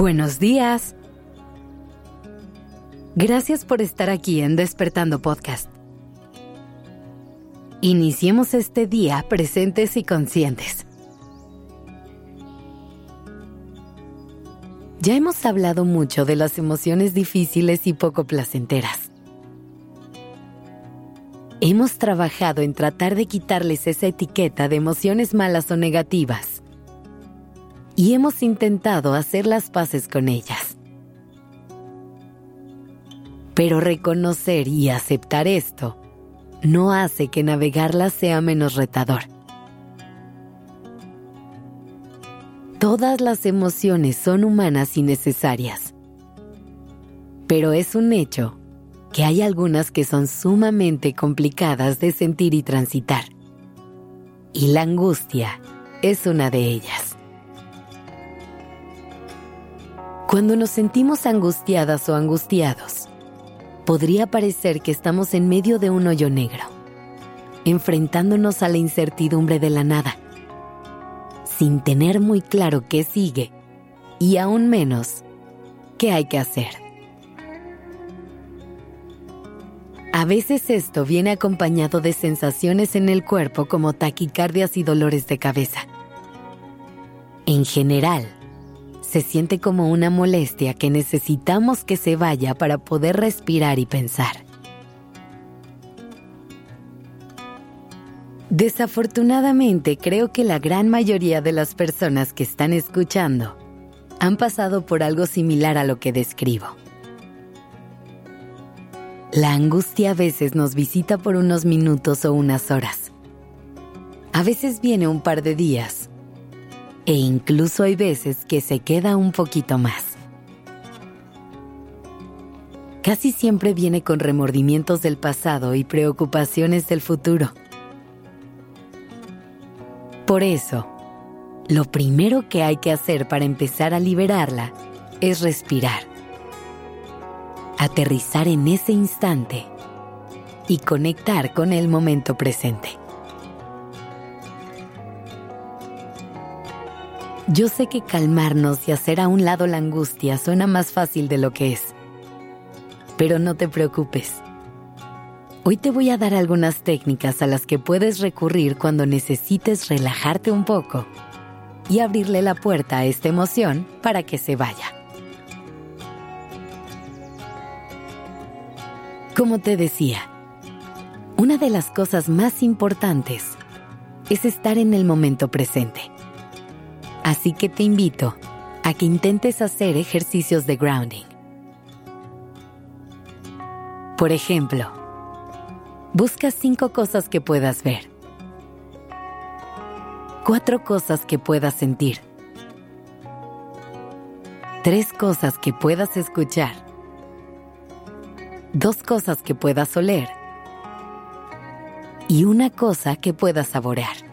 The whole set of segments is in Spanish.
Buenos días. Gracias por estar aquí en Despertando Podcast. Iniciemos este día presentes y conscientes. Ya hemos hablado mucho de las emociones difíciles y poco placenteras. Hemos trabajado en tratar de quitarles esa etiqueta de emociones malas o negativas y hemos intentado hacer las paces con ellas. Pero reconocer y aceptar esto no hace que navegarlas sea menos retador. Todas las emociones son humanas y necesarias. Pero es un hecho que hay algunas que son sumamente complicadas de sentir y transitar. Y la angustia es una de ellas. Cuando nos sentimos angustiadas o angustiados, podría parecer que estamos en medio de un hoyo negro, enfrentándonos a la incertidumbre de la nada, sin tener muy claro qué sigue y aún menos qué hay que hacer. A veces esto viene acompañado de sensaciones en el cuerpo como taquicardias y dolores de cabeza. En general, se siente como una molestia que necesitamos que se vaya para poder respirar y pensar. Desafortunadamente creo que la gran mayoría de las personas que están escuchando han pasado por algo similar a lo que describo. La angustia a veces nos visita por unos minutos o unas horas. A veces viene un par de días e incluso hay veces que se queda un poquito más. Casi siempre viene con remordimientos del pasado y preocupaciones del futuro. Por eso, lo primero que hay que hacer para empezar a liberarla es respirar, aterrizar en ese instante y conectar con el momento presente. Yo sé que calmarnos y hacer a un lado la angustia suena más fácil de lo que es. Pero no te preocupes. Hoy te voy a dar algunas técnicas a las que puedes recurrir cuando necesites relajarte un poco y abrirle la puerta a esta emoción para que se vaya. Como te decía, una de las cosas más importantes es estar en el momento presente. Así que te invito a que intentes hacer ejercicios de grounding. Por ejemplo, busca cinco cosas que puedas ver, cuatro cosas que puedas sentir, tres cosas que puedas escuchar, dos cosas que puedas oler y una cosa que puedas saborear.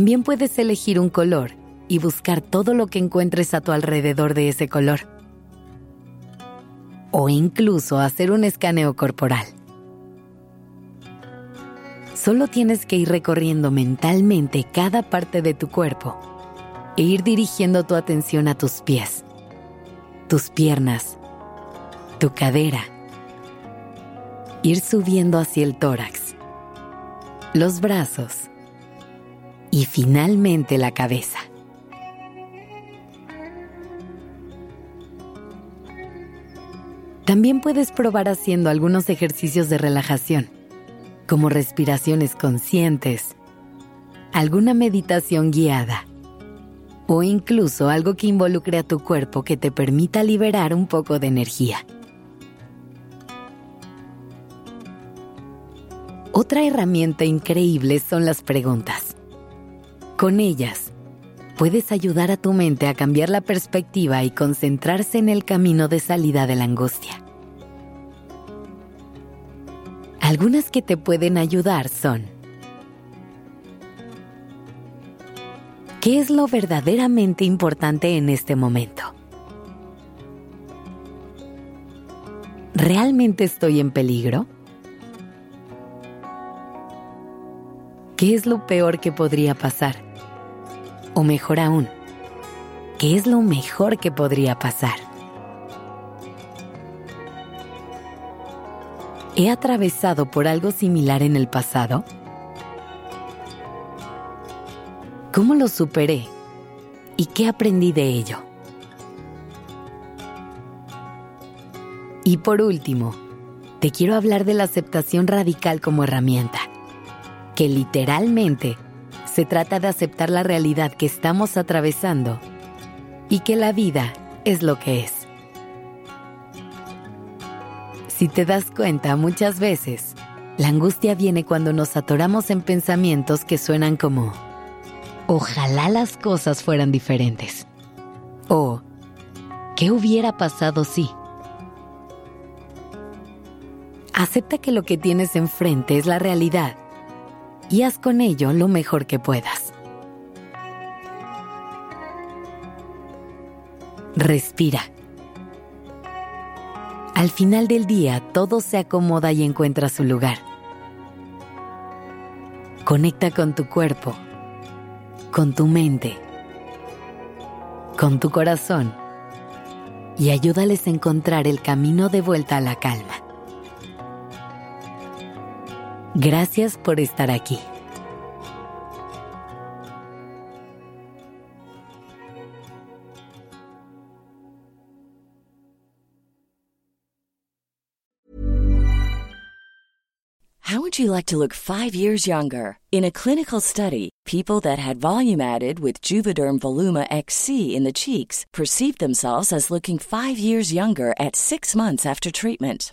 También puedes elegir un color y buscar todo lo que encuentres a tu alrededor de ese color. O incluso hacer un escaneo corporal. Solo tienes que ir recorriendo mentalmente cada parte de tu cuerpo e ir dirigiendo tu atención a tus pies, tus piernas, tu cadera. Ir subiendo hacia el tórax, los brazos y finalmente la cabeza. También puedes probar haciendo algunos ejercicios de relajación, como respiraciones conscientes, alguna meditación guiada o incluso algo que involucre a tu cuerpo que te permita liberar un poco de energía. Otra herramienta increíble son las preguntas. Con ellas, puedes ayudar a tu mente a cambiar la perspectiva y concentrarse en el camino de salida de la angustia. Algunas que te pueden ayudar son ¿Qué es lo verdaderamente importante en este momento? ¿Realmente estoy en peligro? ¿Qué es lo peor que podría pasar? O mejor aún, ¿qué es lo mejor que podría pasar? ¿He atravesado por algo similar en el pasado? ¿Cómo lo superé? ¿Y qué aprendí de ello? Y por último, te quiero hablar de la aceptación radical como herramienta, que literalmente se trata de aceptar la realidad que estamos atravesando y que la vida es lo que es. Si te das cuenta, muchas veces, la angustia viene cuando nos atoramos en pensamientos que suenan como Ojalá las cosas fueran diferentes. O, ¿qué hubiera pasado si? Acepta que lo que tienes enfrente es la realidad y haz con ello lo mejor que puedas. Respira. Al final del día todo se acomoda y encuentra su lugar. Conecta con tu cuerpo con tu mente, con tu corazón y ayúdales a encontrar el camino de vuelta a la calma. Gracias por estar aquí. How would you like to look five years younger? In a clinical study, people that had volume added with Juvederm Voluma XC in the cheeks perceived themselves as looking five years younger at six months after treatment.